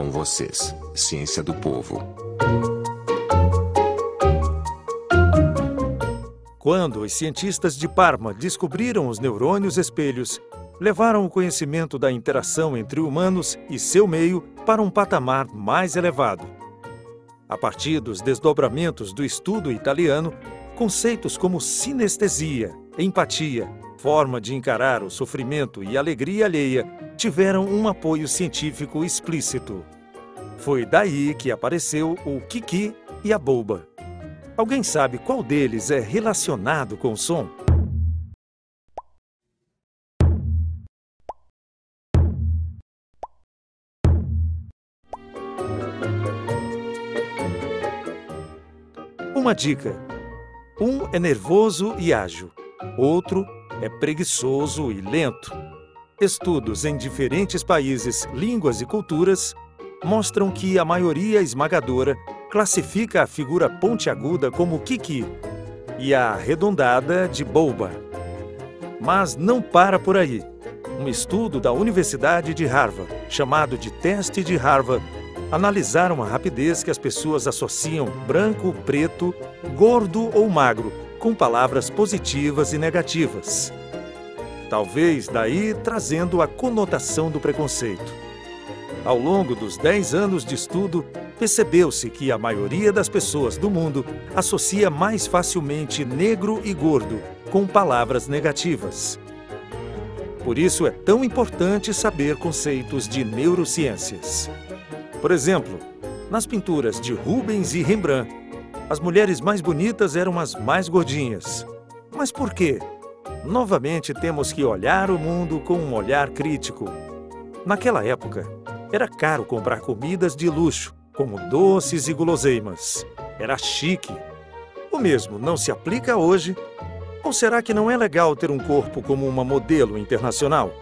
Com vocês, Ciência do Povo. Quando os cientistas de Parma descobriram os neurônios espelhos, levaram o conhecimento da interação entre humanos e seu meio para um patamar mais elevado. A partir dos desdobramentos do estudo italiano, conceitos como sinestesia, empatia, forma de encarar o sofrimento e alegria alheia tiveram um apoio científico explícito. Foi daí que apareceu o Kiki e a Boba. Alguém sabe qual deles é relacionado com o som? Uma dica: um é nervoso e ágil, outro é preguiçoso e lento. Estudos em diferentes países, línguas e culturas mostram que a maioria esmagadora classifica a figura pontiaguda como Kiki e a arredondada de Boba. Mas não para por aí. Um estudo da Universidade de Harvard, chamado de Teste de Harvard, analisaram a rapidez que as pessoas associam branco, preto, gordo ou magro com palavras positivas e negativas. Talvez daí trazendo a conotação do preconceito. Ao longo dos 10 anos de estudo, percebeu-se que a maioria das pessoas do mundo associa mais facilmente negro e gordo com palavras negativas. Por isso é tão importante saber conceitos de neurociências. Por exemplo, nas pinturas de Rubens e Rembrandt, as mulheres mais bonitas eram as mais gordinhas. Mas por quê? Novamente temos que olhar o mundo com um olhar crítico. Naquela época, era caro comprar comidas de luxo, como doces e guloseimas. Era chique. O mesmo não se aplica hoje? Ou será que não é legal ter um corpo como uma modelo internacional?